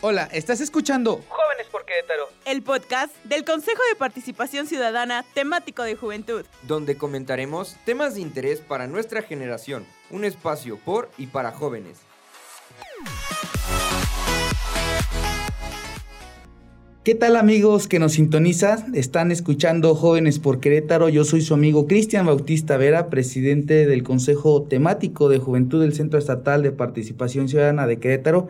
Hola, ¿estás escuchando Jóvenes por Querétaro? El podcast del Consejo de Participación Ciudadana temático de Juventud. Donde comentaremos temas de interés para nuestra generación. Un espacio por y para jóvenes. ¿Qué tal amigos que nos sintonizan? Están escuchando Jóvenes por Querétaro. Yo soy su amigo Cristian Bautista Vera, presidente del Consejo Temático de Juventud del Centro Estatal de Participación Ciudadana de Querétaro.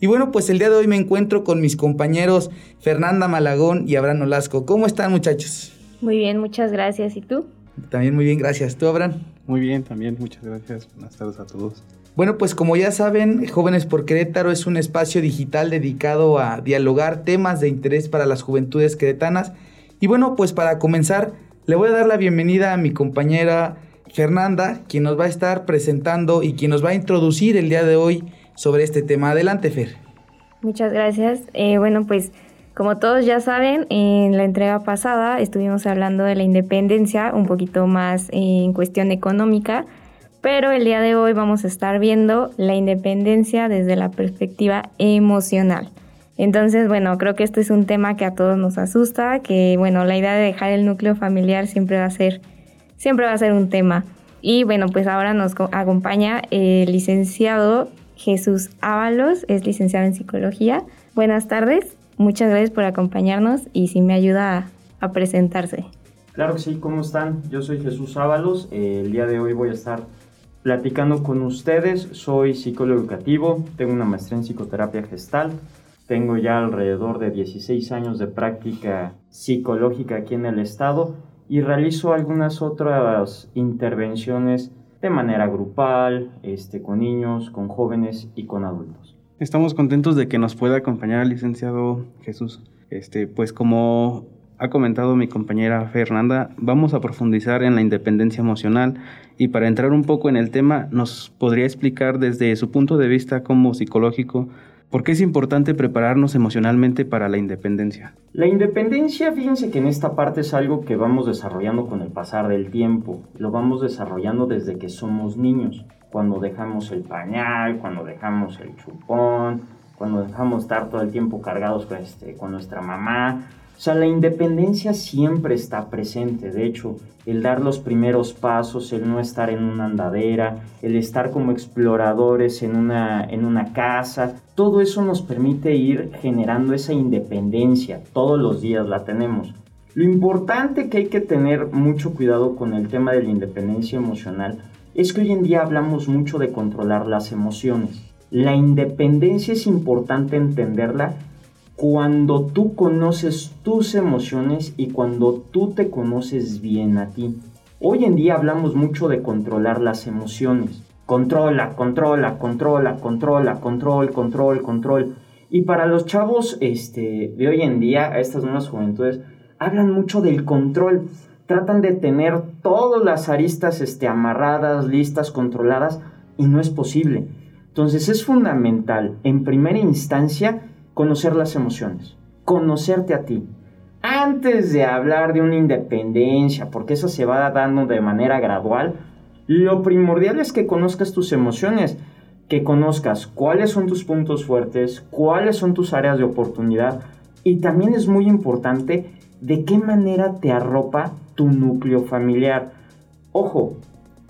Y bueno, pues el día de hoy me encuentro con mis compañeros Fernanda Malagón y Abraham Olasco. ¿Cómo están muchachos? Muy bien, muchas gracias. ¿Y tú? También muy bien, gracias. ¿Tú, Abraham? Muy bien, también, muchas gracias. Buenas tardes a todos. Bueno, pues como ya saben, Jóvenes por Querétaro es un espacio digital dedicado a dialogar temas de interés para las juventudes queretanas. Y bueno, pues para comenzar, le voy a dar la bienvenida a mi compañera Fernanda, quien nos va a estar presentando y quien nos va a introducir el día de hoy sobre este tema. Adelante, Fer. Muchas gracias. Eh, bueno, pues como todos ya saben, en la entrega pasada estuvimos hablando de la independencia, un poquito más en cuestión económica pero el día de hoy vamos a estar viendo la independencia desde la perspectiva emocional. Entonces, bueno, creo que este es un tema que a todos nos asusta, que bueno, la idea de dejar el núcleo familiar siempre va a ser, siempre va a ser un tema. Y bueno, pues ahora nos acompaña el licenciado Jesús Ábalos, es licenciado en psicología. Buenas tardes, muchas gracias por acompañarnos y si me ayuda a, presentarse. Claro que sí, ¿cómo están? Yo soy Jesús Ábalos, el día de hoy voy a estar platicando con ustedes. Soy psicólogo educativo, tengo una maestría en psicoterapia gestal, tengo ya alrededor de 16 años de práctica psicológica aquí en el estado y realizo algunas otras intervenciones de manera grupal, este, con niños, con jóvenes y con adultos. Estamos contentos de que nos pueda acompañar el licenciado Jesús. Este, pues como ha comentado mi compañera Fernanda, vamos a profundizar en la independencia emocional y para entrar un poco en el tema, nos podría explicar desde su punto de vista como psicológico por qué es importante prepararnos emocionalmente para la independencia. La independencia, fíjense que en esta parte es algo que vamos desarrollando con el pasar del tiempo, lo vamos desarrollando desde que somos niños, cuando dejamos el pañal, cuando dejamos el chupón, cuando dejamos estar todo el tiempo cargados con, este, con nuestra mamá, o sea, la independencia siempre está presente. De hecho, el dar los primeros pasos, el no estar en una andadera, el estar como exploradores en una, en una casa, todo eso nos permite ir generando esa independencia. Todos los días la tenemos. Lo importante que hay que tener mucho cuidado con el tema de la independencia emocional es que hoy en día hablamos mucho de controlar las emociones. La independencia es importante entenderla cuando tú conoces tus emociones y cuando tú te conoces bien a ti. Hoy en día hablamos mucho de controlar las emociones. Controla, controla, controla, controla, control, control, control. Y para los chavos este, de hoy en día, estas nuevas juventudes, hablan mucho del control. Tratan de tener todas las aristas este, amarradas, listas, controladas, y no es posible. Entonces es fundamental, en primera instancia, conocer las emociones, conocerte a ti. Antes de hablar de una independencia, porque eso se va dando de manera gradual, lo primordial es que conozcas tus emociones, que conozcas cuáles son tus puntos fuertes, cuáles son tus áreas de oportunidad y también es muy importante de qué manera te arropa tu núcleo familiar. Ojo,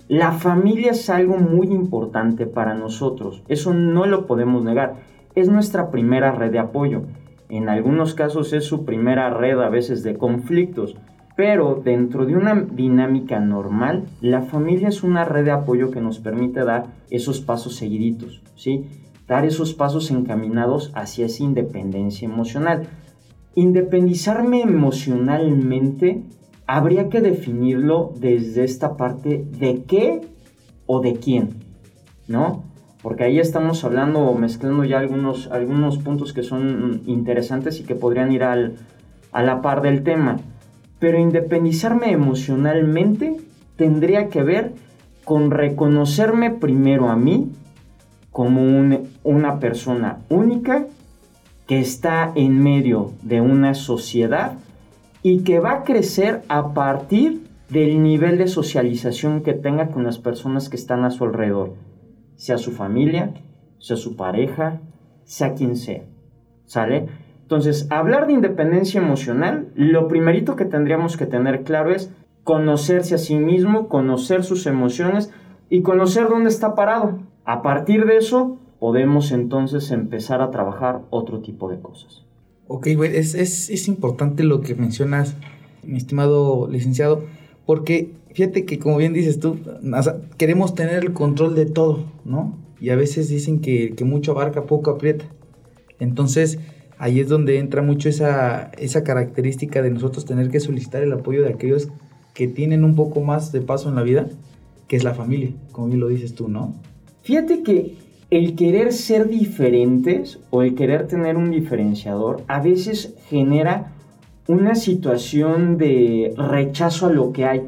la familia es algo muy importante para nosotros, eso no lo podemos negar es nuestra primera red de apoyo. En algunos casos es su primera red a veces de conflictos, pero dentro de una dinámica normal, la familia es una red de apoyo que nos permite dar esos pasos seguiditos, ¿sí? Dar esos pasos encaminados hacia esa independencia emocional. Independizarme emocionalmente habría que definirlo desde esta parte de qué o de quién, ¿no? porque ahí estamos hablando o mezclando ya algunos, algunos puntos que son interesantes y que podrían ir al, a la par del tema. Pero independizarme emocionalmente tendría que ver con reconocerme primero a mí como una persona única que está en medio de una sociedad y que va a crecer a partir del nivel de socialización que tenga con las personas que están a su alrededor sea su familia, sea su pareja, sea quien sea. ¿Sale? Entonces, hablar de independencia emocional, lo primerito que tendríamos que tener claro es conocerse a sí mismo, conocer sus emociones y conocer dónde está parado. A partir de eso, podemos entonces empezar a trabajar otro tipo de cosas. Ok, güey, es, es, es importante lo que mencionas, mi estimado licenciado, porque fíjate que como bien dices tú, queremos tener el control de todo, ¿no? Y a veces dicen que, que mucho abarca, poco aprieta. Entonces, ahí es donde entra mucho esa, esa característica de nosotros tener que solicitar el apoyo de aquellos que tienen un poco más de paso en la vida, que es la familia, como bien lo dices tú, ¿no? Fíjate que el querer ser diferentes o el querer tener un diferenciador a veces genera una situación de rechazo a lo que hay.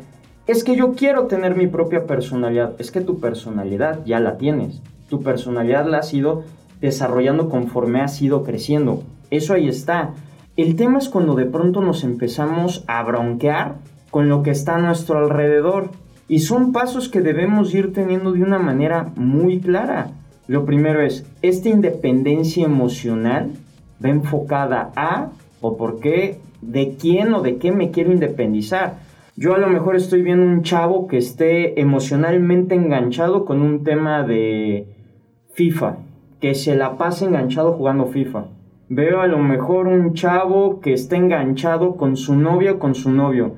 Es que yo quiero tener mi propia personalidad. Es que tu personalidad ya la tienes. Tu personalidad la has ido desarrollando conforme has ido creciendo. Eso ahí está. El tema es cuando de pronto nos empezamos a bronquear con lo que está a nuestro alrededor. Y son pasos que debemos ir teniendo de una manera muy clara. Lo primero es, esta independencia emocional va enfocada a o por qué, de quién o de qué me quiero independizar. Yo a lo mejor estoy viendo un chavo que esté emocionalmente enganchado con un tema de FIFA, que se la pase enganchado jugando FIFA. Veo a lo mejor un chavo que está enganchado con su novia o con su novio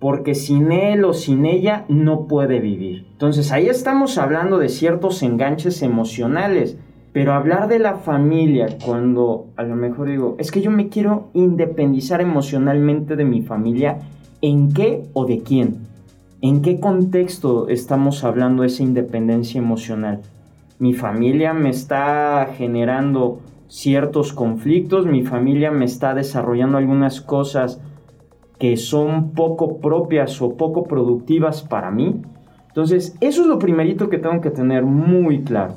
porque sin él o sin ella no puede vivir. Entonces ahí estamos hablando de ciertos enganches emocionales, pero hablar de la familia cuando a lo mejor digo, es que yo me quiero independizar emocionalmente de mi familia, ¿en qué o de quién? ¿En qué contexto estamos hablando de esa independencia emocional? Mi familia me está generando ciertos conflictos, mi familia me está desarrollando algunas cosas que son poco propias o poco productivas para mí. Entonces, eso es lo primerito que tengo que tener muy claro.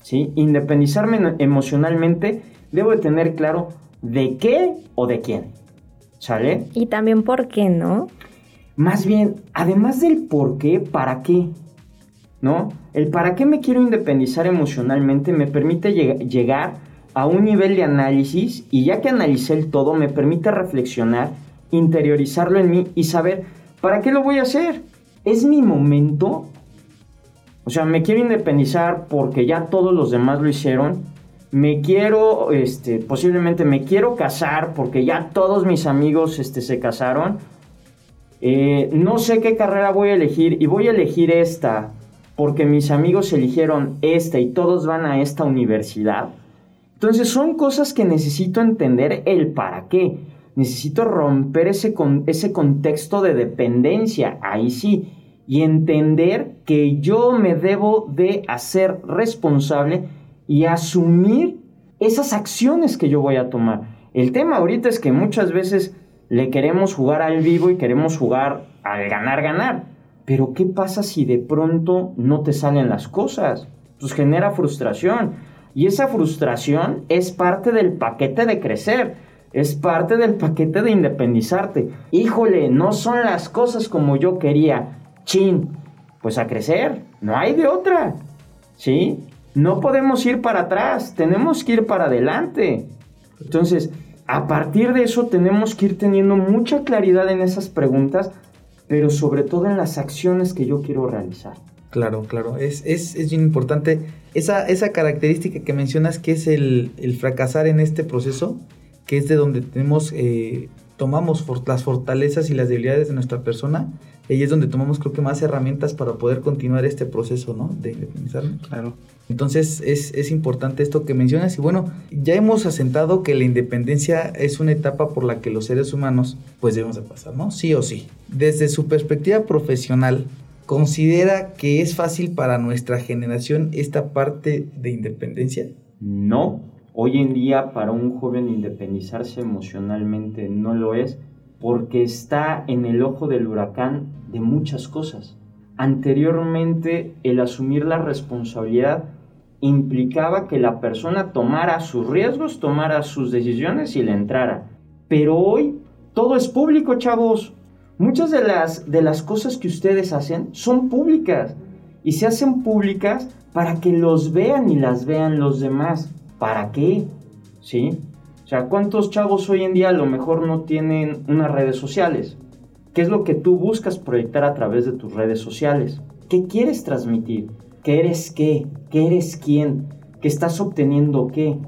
¿sí? Independizarme emocionalmente, debo de tener claro de qué o de quién. ¿Sale? Y también por qué, ¿no? Más bien, además del por qué, ¿para qué? ¿No? El para qué me quiero independizar emocionalmente me permite llegar a un nivel de análisis y ya que analicé el todo, me permite reflexionar interiorizarlo en mí y saber, ¿para qué lo voy a hacer? ¿Es mi momento? O sea, me quiero independizar porque ya todos los demás lo hicieron. Me quiero, este, posiblemente me quiero casar porque ya todos mis amigos este, se casaron. Eh, no sé qué carrera voy a elegir y voy a elegir esta porque mis amigos eligieron esta y todos van a esta universidad. Entonces son cosas que necesito entender el para qué necesito romper ese, con, ese contexto de dependencia, ahí sí, y entender que yo me debo de hacer responsable y asumir esas acciones que yo voy a tomar. El tema ahorita es que muchas veces le queremos jugar al vivo y queremos jugar al ganar, ganar. Pero ¿qué pasa si de pronto no te salen las cosas? Pues genera frustración. Y esa frustración es parte del paquete de crecer es parte del paquete de independizarte. Híjole, no son las cosas como yo quería. Chin, pues a crecer, no hay de otra. ¿Sí? No podemos ir para atrás, tenemos que ir para adelante. Entonces, a partir de eso tenemos que ir teniendo mucha claridad en esas preguntas, pero sobre todo en las acciones que yo quiero realizar. Claro, claro, es, es, es bien importante. Esa, esa característica que mencionas que es el, el fracasar en este proceso, que es de donde tenemos, eh, tomamos las fortalezas y las debilidades de nuestra persona, y es donde tomamos creo que más herramientas para poder continuar este proceso, ¿no? De independizarnos. Claro. Entonces es, es, importante esto que mencionas y bueno, ya hemos asentado que la independencia es una etapa por la que los seres humanos pues debemos de pasar, ¿no? Sí o sí. Desde su perspectiva profesional, ¿considera que es fácil para nuestra generación esta parte de independencia? No, Hoy en día para un joven independizarse emocionalmente no lo es porque está en el ojo del huracán de muchas cosas. Anteriormente el asumir la responsabilidad implicaba que la persona tomara sus riesgos, tomara sus decisiones y le entrara. Pero hoy todo es público, chavos. Muchas de las, de las cosas que ustedes hacen son públicas y se hacen públicas para que los vean y las vean los demás. ¿Para qué? ¿Sí? O sea, ¿cuántos chavos hoy en día a lo mejor no tienen unas redes sociales? ¿Qué es lo que tú buscas proyectar a través de tus redes sociales? ¿Qué quieres transmitir? ¿Qué eres qué? ¿Qué eres quién? ¿Qué estás obteniendo qué?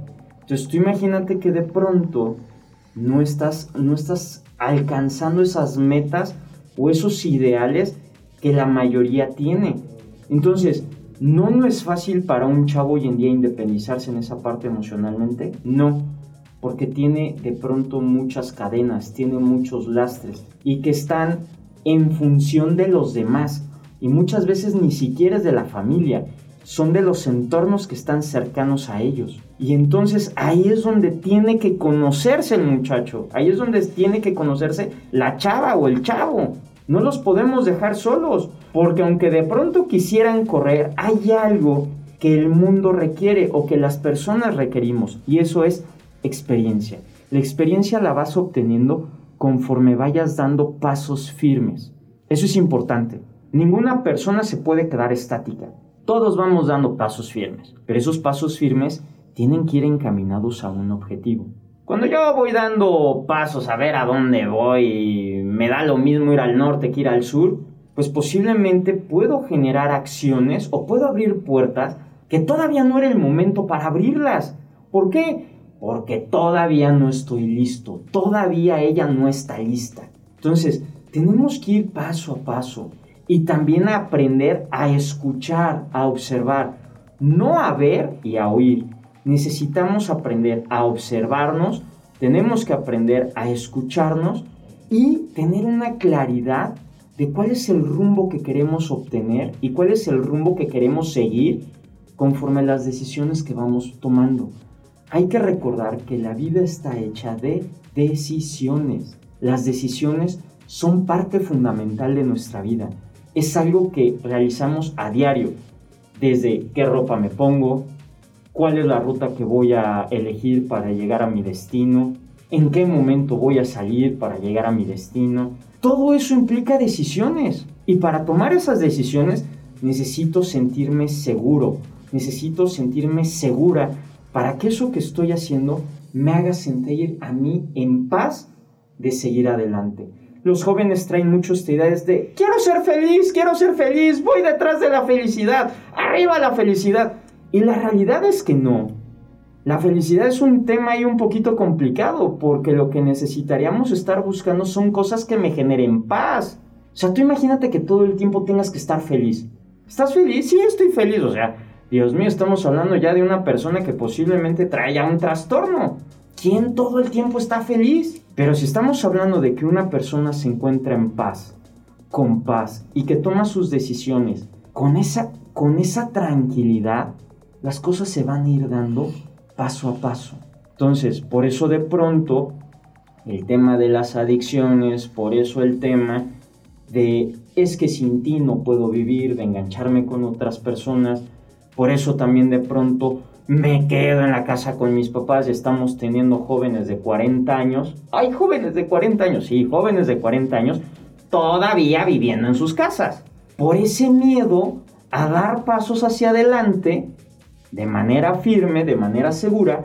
Entonces tú imagínate que de pronto no estás, no estás alcanzando esas metas o esos ideales que la mayoría tiene. Entonces, ¿no, no es fácil para un chavo hoy en día independizarse en esa parte emocionalmente? No, porque tiene de pronto muchas cadenas, tiene muchos lastres y que están en función de los demás y muchas veces ni siquiera es de la familia, son de los entornos que están cercanos a ellos. Y entonces ahí es donde tiene que conocerse el muchacho, ahí es donde tiene que conocerse la chava o el chavo. No los podemos dejar solos, porque aunque de pronto quisieran correr, hay algo que el mundo requiere o que las personas requerimos, y eso es experiencia. La experiencia la vas obteniendo conforme vayas dando pasos firmes. Eso es importante. Ninguna persona se puede quedar estática. Todos vamos dando pasos firmes, pero esos pasos firmes tienen que ir encaminados a un objetivo. Cuando yo voy dando pasos a ver a dónde voy, me da lo mismo ir al norte que ir al sur, pues posiblemente puedo generar acciones o puedo abrir puertas que todavía no era el momento para abrirlas. ¿Por qué? Porque todavía no estoy listo, todavía ella no está lista. Entonces, tenemos que ir paso a paso y también aprender a escuchar, a observar, no a ver y a oír. Necesitamos aprender a observarnos, tenemos que aprender a escucharnos y tener una claridad de cuál es el rumbo que queremos obtener y cuál es el rumbo que queremos seguir conforme a las decisiones que vamos tomando. Hay que recordar que la vida está hecha de decisiones. Las decisiones son parte fundamental de nuestra vida es algo que realizamos a diario, desde qué ropa me pongo, cuál es la ruta que voy a elegir para llegar a mi destino, en qué momento voy a salir para llegar a mi destino. Todo eso implica decisiones y para tomar esas decisiones necesito sentirme seguro, necesito sentirme segura para que eso que estoy haciendo me haga sentir a mí en paz de seguir adelante los jóvenes traen muchas ideas de quiero ser feliz, quiero ser feliz, voy detrás de la felicidad, arriba la felicidad. Y la realidad es que no. La felicidad es un tema ahí un poquito complicado porque lo que necesitaríamos estar buscando son cosas que me generen paz. O sea, tú imagínate que todo el tiempo tengas que estar feliz. ¿Estás feliz? Sí, estoy feliz. O sea, Dios mío, estamos hablando ya de una persona que posiblemente trae un trastorno. ¿Quién todo el tiempo está feliz? Pero si estamos hablando de que una persona se encuentra en paz, con paz y que toma sus decisiones con esa, con esa tranquilidad, las cosas se van a ir dando paso a paso. Entonces, por eso de pronto el tema de las adicciones, por eso el tema de es que sin ti no puedo vivir, de engancharme con otras personas, por eso también de pronto me quedo en la casa con mis papás estamos teniendo jóvenes de 40 años. Hay jóvenes de 40 años, sí, jóvenes de 40 años todavía viviendo en sus casas. Por ese miedo a dar pasos hacia adelante de manera firme, de manera segura,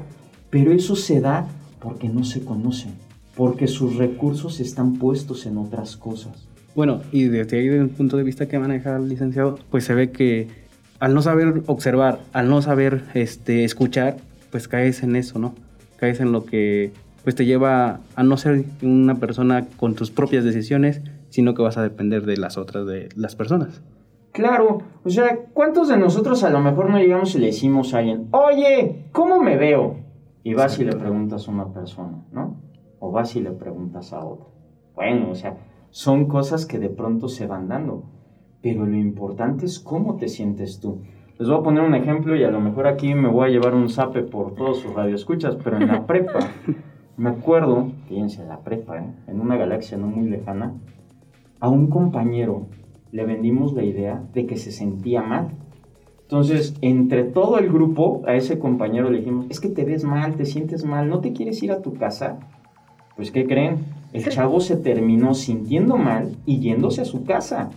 pero eso se da porque no se conocen, porque sus recursos están puestos en otras cosas. Bueno, y desde ahí, desde el punto de vista que maneja el licenciado, pues se ve que al no saber observar, al no saber este, escuchar, pues caes en eso, ¿no? Caes en lo que pues te lleva a no ser una persona con tus propias decisiones, sino que vas a depender de las otras de las personas. Claro, o sea, ¿cuántos de nosotros a lo mejor no llegamos y le decimos a alguien, oye, ¿cómo me veo? Y vas y le preguntas a una persona, ¿no? O vas y le preguntas a otra. Bueno, o sea, son cosas que de pronto se van dando pero lo importante es cómo te sientes tú. Les voy a poner un ejemplo y a lo mejor aquí me voy a llevar un zape por todos sus radioescuchas, pero en la prepa, me acuerdo, fíjense, en la prepa, ¿eh? en una galaxia no muy lejana, a un compañero le vendimos la idea de que se sentía mal. Entonces, entre todo el grupo, a ese compañero le dijimos, es que te ves mal, te sientes mal, ¿no te quieres ir a tu casa? Pues, ¿qué creen? El chavo se terminó sintiendo mal y yéndose a su casa.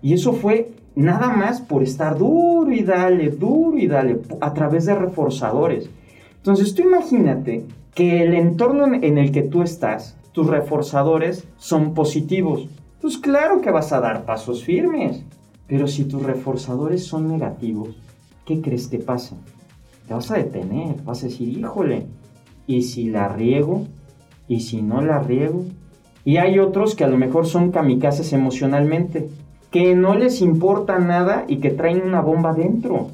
Y eso fue nada más por estar duro y dale, duro y dale, a través de reforzadores. Entonces tú imagínate que el entorno en el que tú estás, tus reforzadores son positivos. Pues claro que vas a dar pasos firmes. Pero si tus reforzadores son negativos, ¿qué crees que pasa? Te vas a detener, vas a decir, híjole, ¿y si la riego? ¿Y si no la riego? Y hay otros que a lo mejor son kamikazes emocionalmente, que no les importa nada y que traen una bomba dentro.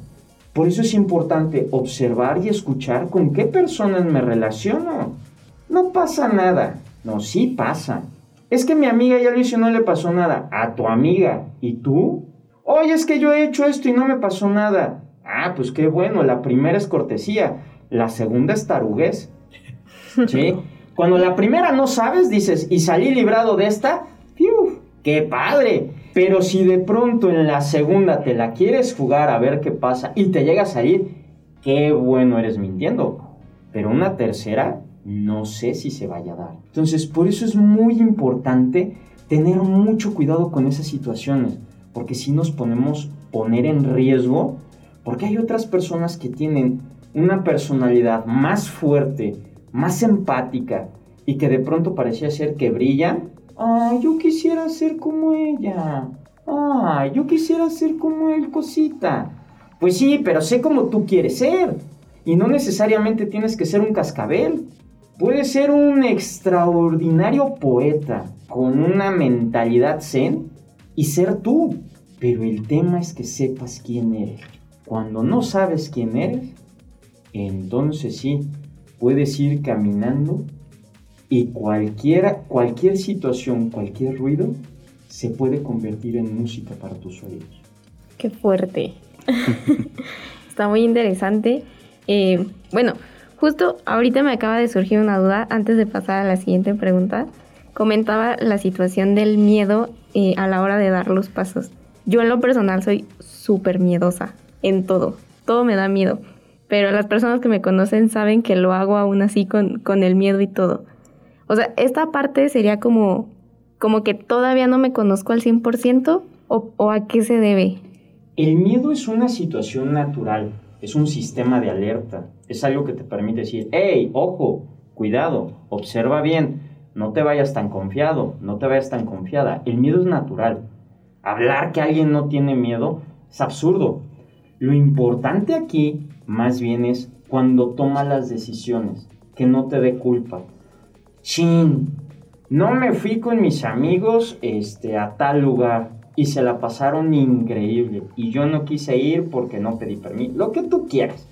Por eso es importante observar y escuchar con qué personas me relaciono. No pasa nada. No, sí pasa. Es que mi amiga ya lo hizo y no le pasó nada. A tu amiga. ¿Y tú? Oye, es que yo he hecho esto y no me pasó nada. Ah, pues qué bueno. La primera es cortesía. La segunda es taruguez. ¿Sí? Cuando la primera no sabes, dices, y salí librado de esta, ¡fiu! ¡Qué padre! Pero si de pronto en la segunda te la quieres jugar a ver qué pasa y te llega a salir, qué bueno eres mintiendo. Pero una tercera, no sé si se vaya a dar. Entonces, por eso es muy importante tener mucho cuidado con esas situaciones, porque si nos ponemos poner en riesgo, porque hay otras personas que tienen una personalidad más fuerte, más empática y que de pronto parecía ser que brillan Ay, yo quisiera ser como ella. Ay, yo quisiera ser como él, cosita. Pues sí, pero sé como tú quieres ser. Y no necesariamente tienes que ser un cascabel. Puedes ser un extraordinario poeta con una mentalidad zen y ser tú. Pero el tema es que sepas quién eres. Cuando no sabes quién eres, entonces sí, puedes ir caminando y cualquiera, cualquier situación, cualquier ruido se puede convertir en música para tus oídos. Qué fuerte. Está muy interesante. Eh, bueno, justo ahorita me acaba de surgir una duda antes de pasar a la siguiente pregunta. Comentaba la situación del miedo eh, a la hora de dar los pasos. Yo en lo personal soy súper miedosa en todo. Todo me da miedo. Pero las personas que me conocen saben que lo hago aún así con, con el miedo y todo. O sea, esta parte sería como, como que todavía no me conozco al 100% o, o a qué se debe. El miedo es una situación natural, es un sistema de alerta, es algo que te permite decir, hey, ojo, cuidado, observa bien, no te vayas tan confiado, no te vayas tan confiada. El miedo es natural. Hablar que alguien no tiene miedo es absurdo. Lo importante aquí más bien es cuando toma las decisiones, que no te dé culpa, chin, no me fui con mis amigos este, a tal lugar y se la pasaron increíble y yo no quise ir porque no pedí permiso, lo que tú quieras.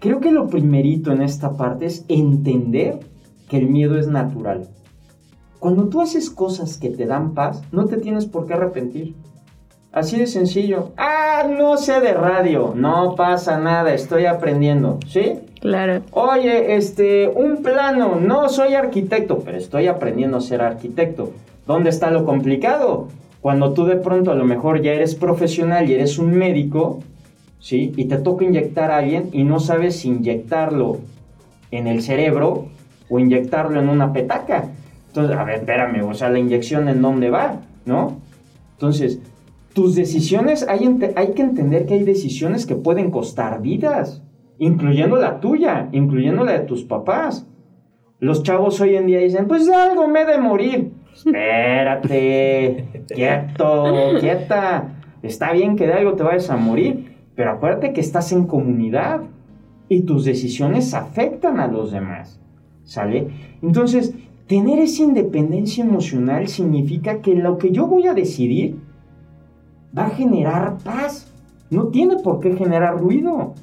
Creo que lo primerito en esta parte es entender que el miedo es natural. Cuando tú haces cosas que te dan paz, no te tienes por qué arrepentir. Así de sencillo. Ah, no sé de radio. No pasa nada, estoy aprendiendo. ¿Sí? Claro. Oye, este, un plano. No soy arquitecto, pero estoy aprendiendo a ser arquitecto. ¿Dónde está lo complicado? Cuando tú de pronto a lo mejor ya eres profesional y eres un médico, ¿sí? Y te toca inyectar a alguien y no sabes si inyectarlo en el cerebro o inyectarlo en una petaca. Entonces, a ver, espérame, o sea, la inyección en dónde va, ¿no? Entonces, tus decisiones, hay, hay que entender que hay decisiones que pueden costar vidas, incluyendo la tuya, incluyendo la de tus papás. Los chavos hoy en día dicen, pues algo me he de morir. Espérate, quieto, quieta. Está bien que de algo te vayas a morir, pero acuérdate que estás en comunidad y tus decisiones afectan a los demás. ¿Sale? Entonces, tener esa independencia emocional significa que lo que yo voy a decidir va a generar paz. No tiene por qué generar ruido.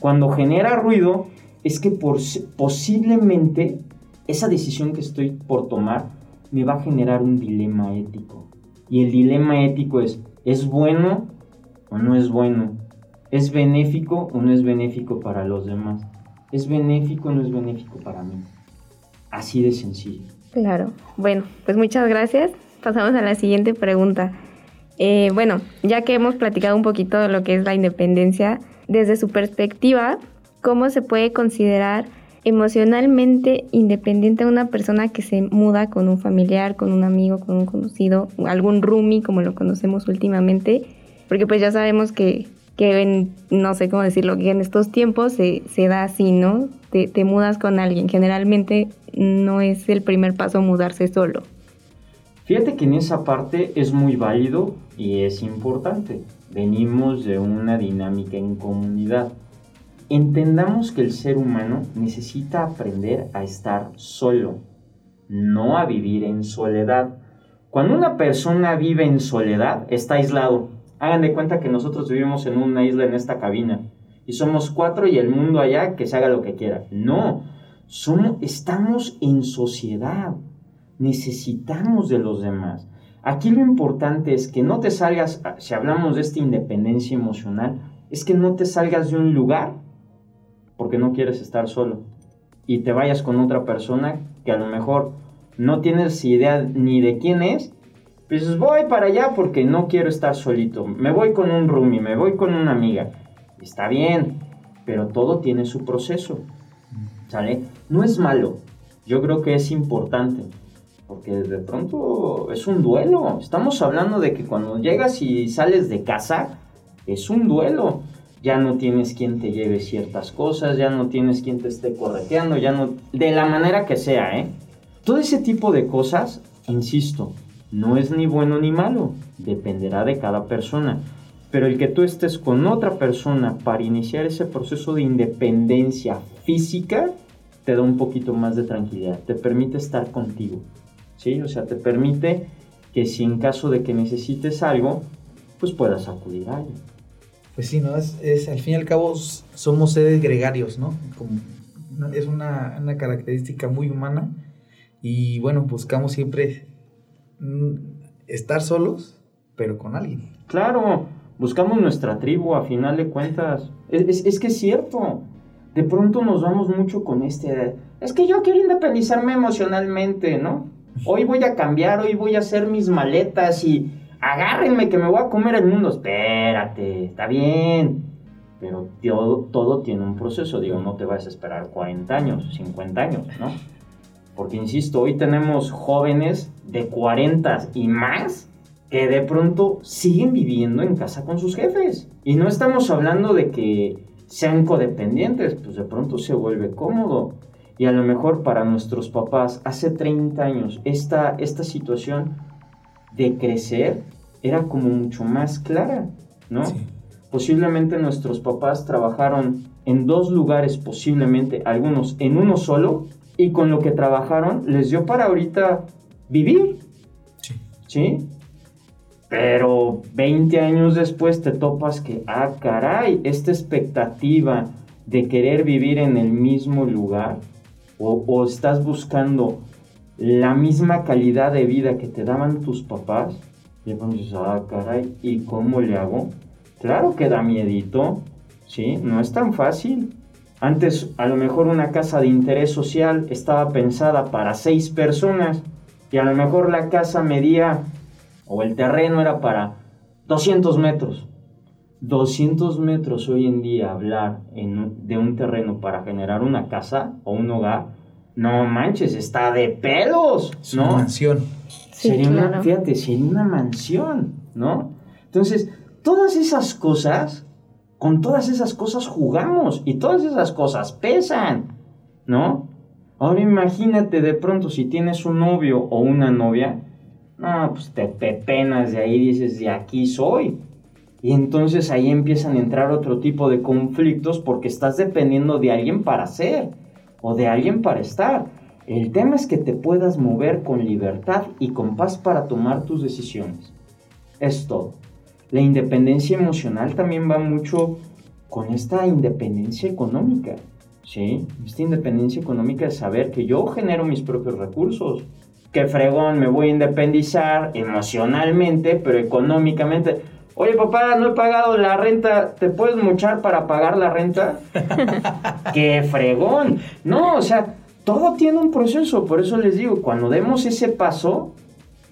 Cuando genera ruido es que posiblemente esa decisión que estoy por tomar me va a generar un dilema ético. Y el dilema ético es, ¿es bueno o no es bueno? ¿Es benéfico o no es benéfico para los demás? ¿Es benéfico o no es benéfico para mí? Así de sencillo. Claro. Bueno, pues muchas gracias. Pasamos a la siguiente pregunta. Eh, bueno, ya que hemos platicado un poquito de lo que es la independencia, desde su perspectiva, ¿cómo se puede considerar emocionalmente independiente a una persona que se muda con un familiar, con un amigo, con un conocido, algún roomie como lo conocemos últimamente? Porque pues ya sabemos que que no sé cómo decirlo, que en estos tiempos se, se da así, ¿no? Te, te, mudas con alguien. Generalmente no es el primer paso mudarse solo. Fíjate que en esa parte es muy válido y es importante. Venimos de una dinámica en comunidad. Entendamos que el ser humano necesita aprender a estar solo, no a vivir en soledad. Cuando una persona vive en soledad, está aislado Hagan de cuenta que nosotros vivimos en una isla en esta cabina y somos cuatro y el mundo allá que se haga lo que quiera. No, somos, estamos en sociedad, necesitamos de los demás. Aquí lo importante es que no te salgas, si hablamos de esta independencia emocional, es que no te salgas de un lugar porque no quieres estar solo y te vayas con otra persona que a lo mejor no tienes idea ni de quién es pues voy para allá porque no quiero estar solito. Me voy con un roomie, me voy con una amiga. Está bien, pero todo tiene su proceso. ¿Sale? No es malo. Yo creo que es importante. Porque de pronto es un duelo. Estamos hablando de que cuando llegas y sales de casa, es un duelo. Ya no tienes quien te lleve ciertas cosas, ya no tienes quien te esté correteando, ya no... De la manera que sea, ¿eh? Todo ese tipo de cosas, insisto, no es ni bueno ni malo, dependerá de cada persona. Pero el que tú estés con otra persona para iniciar ese proceso de independencia física, te da un poquito más de tranquilidad, te permite estar contigo. ¿Sí? O sea, te permite que si en caso de que necesites algo, pues puedas acudir a ello. Pues sí, ¿no? Es, es, al fin y al cabo somos seres gregarios, ¿no? Es una, una característica muy humana y bueno, buscamos siempre estar solos, pero con alguien. Claro, buscamos nuestra tribu a final de cuentas. Es, que es cierto. De pronto nos vamos mucho con este... Es que yo quiero independizarme emocionalmente, ¿no? Hoy voy a cambiar, hoy voy a hacer mis maletas y agárrenme que me voy a comer el mundo. Espérate, está bien. Pero todo, todo tiene un proceso, digo, no te vas a esperar 40 años, 50 años, ¿no? Porque, insisto, hoy tenemos jóvenes de 40 y más que de pronto siguen viviendo en casa con sus jefes. Y no estamos hablando de que sean codependientes, pues de pronto se vuelve cómodo. Y a lo mejor para nuestros papás hace 30 años esta, esta situación de crecer era como mucho más clara, ¿no? Posiblemente nuestros papás trabajaron en dos lugares, posiblemente algunos en uno solo, y con lo que trabajaron les dio para ahorita vivir. Sí. ¿Sí? Pero 20 años después te topas que, ah, caray, esta expectativa de querer vivir en el mismo lugar o, estás buscando la misma calidad de vida que te daban tus papás, y entonces, ah, caray, ¿y cómo le hago? Claro que da miedito, ¿sí? No es tan fácil. Antes a lo mejor una casa de interés social estaba pensada para seis personas y a lo mejor la casa medía o el terreno era para 200 metros. 200 metros hoy en día hablar de un terreno para generar una casa o un hogar, no manches, está de pelos, ¿no? Una mansión. sería una, fíjate, sería una mansión, ¿no? Entonces, todas esas cosas con todas esas cosas jugamos y todas esas cosas pesan, ¿no? Ahora imagínate de pronto si tienes un novio o una novia, no, pues te pepenas de ahí, dices, de aquí soy. Y entonces ahí empiezan a entrar otro tipo de conflictos porque estás dependiendo de alguien para ser o de alguien para estar. El tema es que te puedas mover con libertad y con paz para tomar tus decisiones. Es todo. La independencia emocional también va mucho con esta independencia económica. ¿Sí? Esta independencia económica de saber que yo genero mis propios recursos. Que fregón, me voy a independizar emocionalmente, pero económicamente. Oye, papá, no he pagado la renta. ¿Te puedes muchar para pagar la renta? ¡Qué fregón! No, o sea, todo tiene un proceso. Por eso les digo, cuando demos ese paso,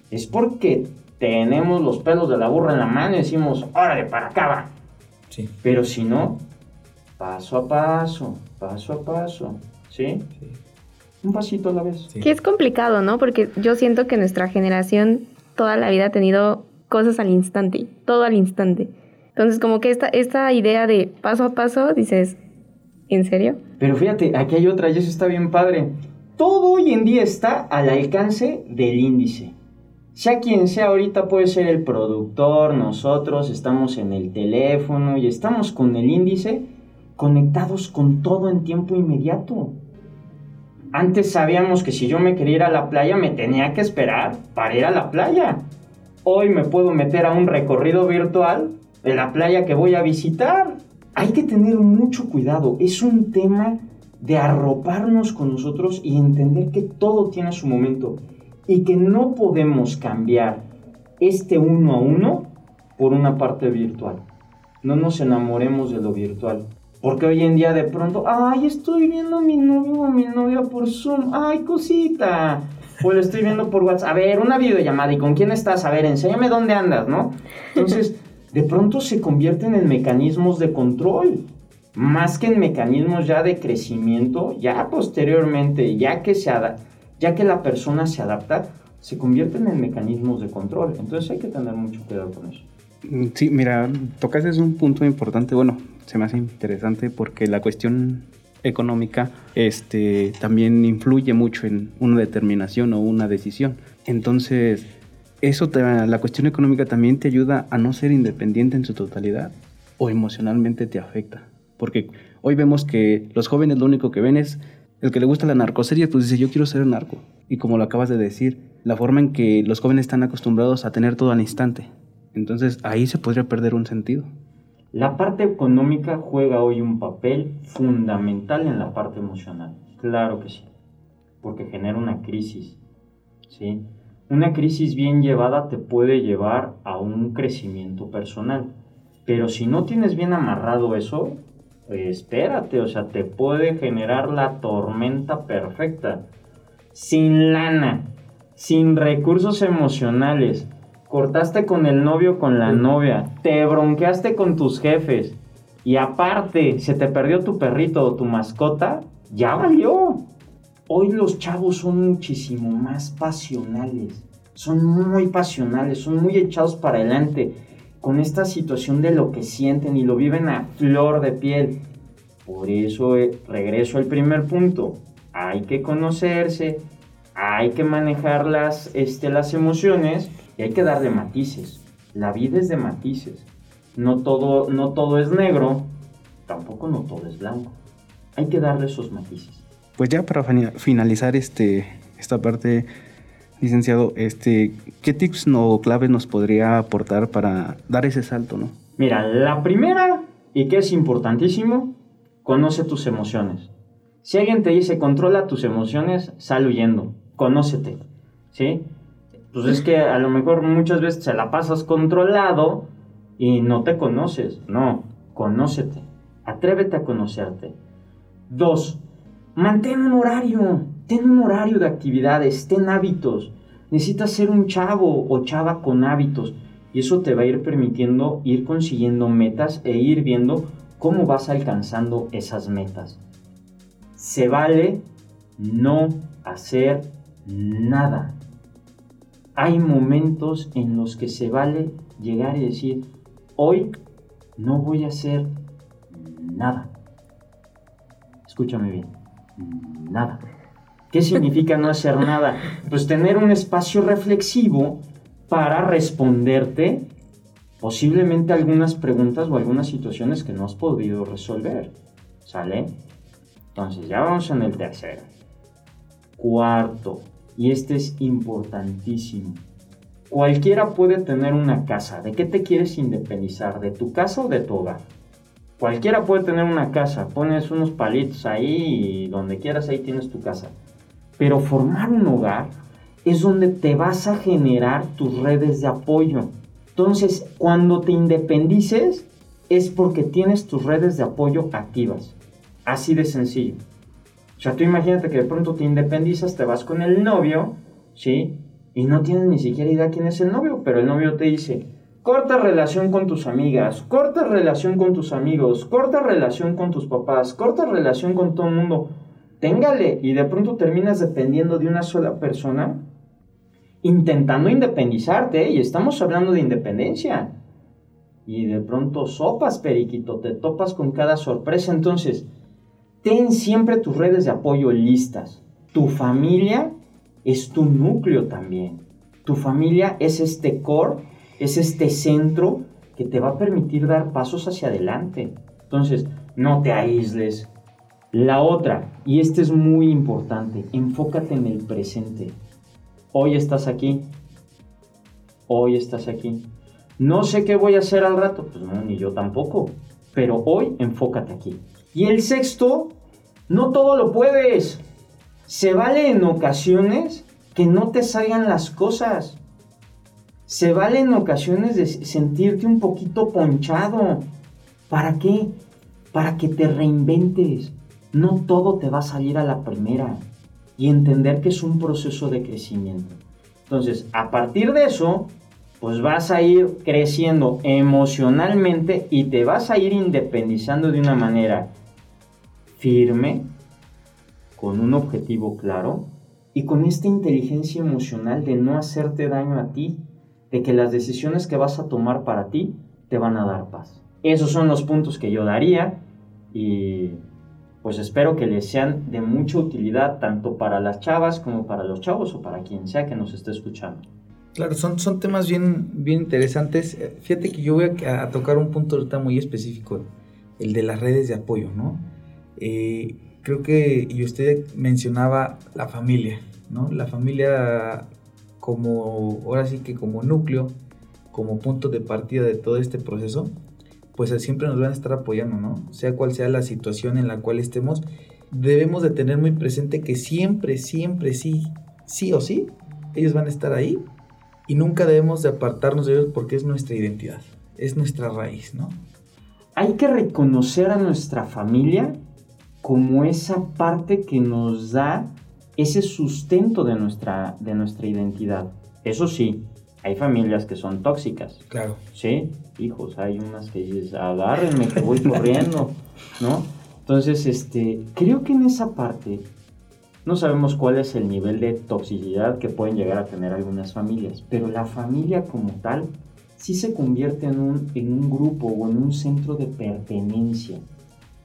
es porque tenemos los pelos de la burra en la mano y decimos, órale, para acá va. Sí. Pero si no, paso a paso, paso a paso, ¿sí? Un pasito a la vez. Que es complicado, ¿no? Porque yo siento que nuestra generación toda la vida ha tenido cosas al instante, todo al instante. Entonces, como que esta, esta idea de paso a paso, dices, ¿en serio? Pero fíjate, aquí hay otra y eso está bien padre. Todo hoy en día está al alcance del índice. Sea quien sea ahorita puede ser el productor, nosotros estamos en el teléfono y estamos con el índice conectados con todo en tiempo inmediato. Antes sabíamos que si yo me quería ir a la playa me tenía que esperar para ir a la playa. Hoy me puedo meter a un recorrido virtual de la playa que voy a visitar. Hay que tener mucho cuidado. Es un tema de arroparnos con nosotros y entender que todo tiene su momento y que no podemos cambiar este uno a uno por una parte virtual. No nos enamoremos de lo virtual. Porque hoy en día de pronto, ay, estoy viendo a mi novio o a mi novia por Zoom, ay, cosita. O lo estoy viendo por WhatsApp. A ver, una videollamada, ¿y con quién estás? A ver, enséñame dónde andas, ¿no? Entonces, de pronto se convierten en mecanismos de control. Más que en mecanismos ya de crecimiento, ya posteriormente, ya que, se ya que la persona se adapta, se convierten en mecanismos de control. Entonces hay que tener mucho cuidado con eso. Mm, sí, mira, tocas es un punto importante. Bueno, se me hace interesante porque la cuestión económica este, también influye mucho en una determinación o una decisión. Entonces, eso la cuestión económica también te ayuda a no ser independiente en su totalidad o emocionalmente te afecta. Porque hoy vemos que los jóvenes lo único que ven es el que le gusta la narcoserie, pues dice yo quiero ser narco. Y como lo acabas de decir, la forma en que los jóvenes están acostumbrados a tener todo al instante. Entonces ahí se podría perder un sentido. La parte económica juega hoy un papel fundamental en la parte emocional. Claro que sí. Porque genera una crisis. ¿sí? Una crisis bien llevada te puede llevar a un crecimiento personal. Pero si no tienes bien amarrado eso, espérate, o sea, te puede generar la tormenta perfecta. Sin lana, sin recursos emocionales, cortaste con el novio con la novia, te bronqueaste con tus jefes y aparte se te perdió tu perrito o tu mascota, ya valió. Hoy los chavos son muchísimo más pasionales, son muy pasionales, son muy echados para adelante con esta situación de lo que sienten y lo viven a flor de piel. Por eso eh, regreso al primer punto. Hay que conocerse, hay que manejar las, este, las emociones hay que darle matices. La vida es de matices. No todo, no todo es negro, tampoco no todo es blanco. Hay que darle esos matices. Pues ya para finalizar este, esta parte, licenciado, este, ¿qué tips o claves nos podría aportar para dar ese salto, no? Mira, la primera, y que es importantísimo, conoce tus emociones. Si alguien te dice controla tus emociones, sal huyendo, conócete, ¿sí? Pues es que a lo mejor muchas veces se la pasas controlado y no te conoces. No, conócete. Atrévete a conocerte. Dos, mantén un horario. Ten un horario de actividades, ten hábitos. Necesitas ser un chavo o chava con hábitos. Y eso te va a ir permitiendo ir consiguiendo metas e ir viendo cómo vas alcanzando esas metas. Se vale no hacer nada hay momentos en los que se vale llegar y decir, hoy no voy a hacer nada. Escúchame bien, nada. ¿Qué significa no hacer nada? Pues tener un espacio reflexivo para responderte posiblemente algunas preguntas o algunas situaciones que no has podido resolver. ¿Sale? Entonces ya vamos en el tercero. Cuarto, y este es importantísimo. Cualquiera puede tener una casa. ¿De qué te quieres independizar? ¿De tu casa o de tu hogar? Cualquiera puede tener una casa. Pones unos palitos ahí y donde quieras ahí tienes tu casa. Pero formar un hogar es donde te vas a generar tus redes de apoyo. Entonces, cuando te independices es porque tienes tus redes de apoyo activas. Así de sencillo. O sea, tú imagínate que de pronto te independizas, te vas con el novio, ¿sí? Y no tienes ni siquiera idea quién es el novio, pero el novio te dice, corta relación con tus amigas, corta relación con tus amigos, corta relación con tus papás, corta relación con todo el mundo. Téngale y de pronto terminas dependiendo de una sola persona, intentando independizarte, y estamos hablando de independencia. y de pronto sopas, periquito, te topas con cada sorpresa. Entonces, ten siempre tus redes de apoyo listas. Tu familia es tu núcleo también. Tu familia es este core, es este centro que te va a permitir dar pasos hacia adelante. Entonces, no te aísles. La otra, y este es muy importante, enfócate en el presente. Hoy estás aquí. Hoy estás aquí. No sé qué voy a hacer al rato. Pues no, ni yo tampoco. Pero hoy enfócate aquí. Y el sexto, no todo lo puedes. Se vale en ocasiones que no te salgan las cosas. Se vale en ocasiones de sentirte un poquito ponchado. ¿Para qué? Para que te reinventes. No todo te va a salir a la primera. Y entender que es un proceso de crecimiento. Entonces, a partir de eso, pues vas a ir creciendo emocionalmente y te vas a ir independizando de una manera firme, con un objetivo claro y con esta inteligencia emocional de no hacerte daño a ti, de que las decisiones que vas a tomar para ti te van a dar paz. Esos son los puntos que yo daría y pues espero que les sean de mucha utilidad tanto para las chavas como para los chavos o para quien sea que nos esté escuchando. Claro, son, son temas bien, bien interesantes. Fíjate que yo voy a, tocar un punto ahorita muy específico, el de las redes de apoyo, ¿no? Eh, creo que, y usted mencionaba la familia, ¿no? La familia como, ahora sí que como núcleo, como punto de partida de todo este proceso, pues siempre nos van a estar apoyando, ¿no? Sea cual sea la situación en la cual estemos, debemos de tener muy presente que siempre, siempre, sí, sí o sí, ellos van a estar ahí y nunca debemos de apartarnos de ellos porque es nuestra identidad, es nuestra raíz, ¿no? Hay que reconocer a nuestra familia como esa parte que nos da ese sustento de nuestra, de nuestra identidad. Eso sí, hay familias que son tóxicas. Claro. Sí, hijos, hay unas que dices, agárrenme que voy corriendo, ¿no? Entonces, este, creo que en esa parte no sabemos cuál es el nivel de toxicidad que pueden llegar a tener algunas familias, pero la familia como tal sí se convierte en un, en un grupo o en un centro de pertenencia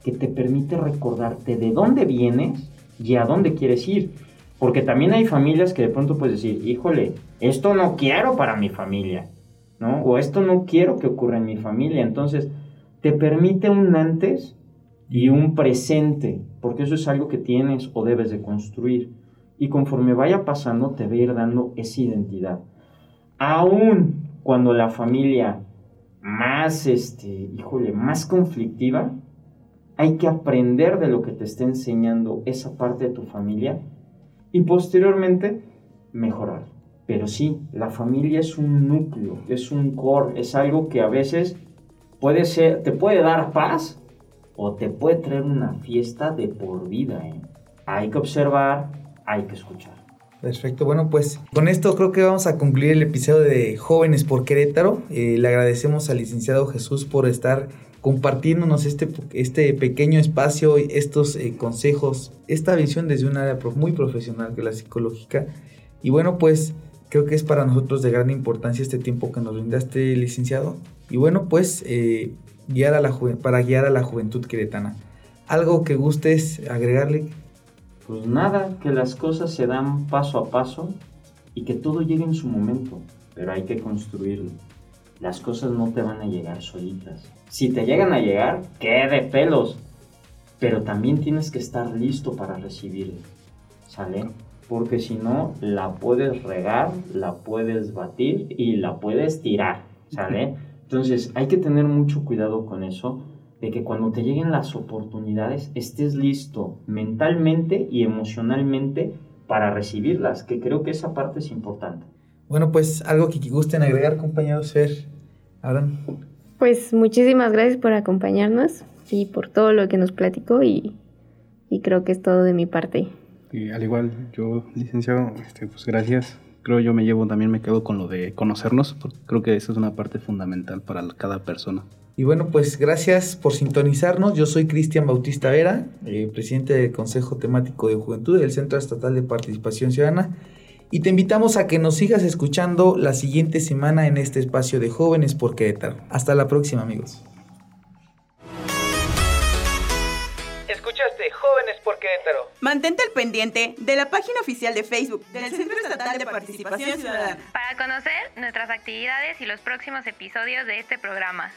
que te permite recordarte de dónde vienes y a dónde quieres ir. Porque también hay familias que de pronto puedes decir, híjole, esto no quiero para mi familia, ¿no? O esto no quiero que ocurra en mi familia. Entonces, te permite un antes y un presente, porque eso es algo que tienes o debes de construir. Y conforme vaya pasando, te va a ir dando esa identidad. Aún cuando la familia más, este, híjole, más conflictiva, hay que aprender de lo que te está enseñando esa parte de tu familia y posteriormente mejorar. Pero sí, la familia es un núcleo, es un core, es algo que a veces puede ser, te puede dar paz o te puede traer una fiesta de por vida. ¿eh? Hay que observar, hay que escuchar. Perfecto, bueno pues con esto creo que vamos a concluir el episodio de Jóvenes por Querétaro. Eh, le agradecemos al licenciado Jesús por estar compartiéndonos este, este pequeño espacio, estos eh, consejos, esta visión desde un área muy profesional que la psicológica. Y bueno, pues creo que es para nosotros de gran importancia este tiempo que nos brindaste, licenciado. Y bueno, pues eh, guiar a la para guiar a la juventud queretana. ¿Algo que gustes agregarle? Pues nada, que las cosas se dan paso a paso y que todo llegue en su momento, pero hay que construirlo. Las cosas no te van a llegar solitas. Si te llegan a llegar, qué de pelos. Pero también tienes que estar listo para recibirlo. ¿Sale? Porque si no, la puedes regar, la puedes batir y la puedes tirar. ¿Sale? Entonces hay que tener mucho cuidado con eso, de que cuando te lleguen las oportunidades estés listo mentalmente y emocionalmente para recibirlas, que creo que esa parte es importante. Bueno, pues algo que gusten agregar, compañeros, Fer, Abraham. Pues muchísimas gracias por acompañarnos y por todo lo que nos platicó y, creo que es todo de mi parte. Y al igual, yo, licenciado, este, pues gracias. Creo yo me llevo, también me quedo con lo de conocernos, porque creo que eso es una parte fundamental para cada persona. Y bueno, pues gracias por sintonizarnos. Yo soy Cristian Bautista Vera, eh, presidente del Consejo Temático de Juventud del Centro Estatal de Participación Ciudadana. Y te invitamos a que nos sigas escuchando la siguiente semana en este espacio de Jóvenes por Querétaro. Hasta la próxima amigos. Escuchaste Jóvenes por Querétaro. Mantente al pendiente de la página oficial de Facebook del Centro Estatal de Participación Ciudadana para conocer nuestras actividades y los próximos episodios de este programa.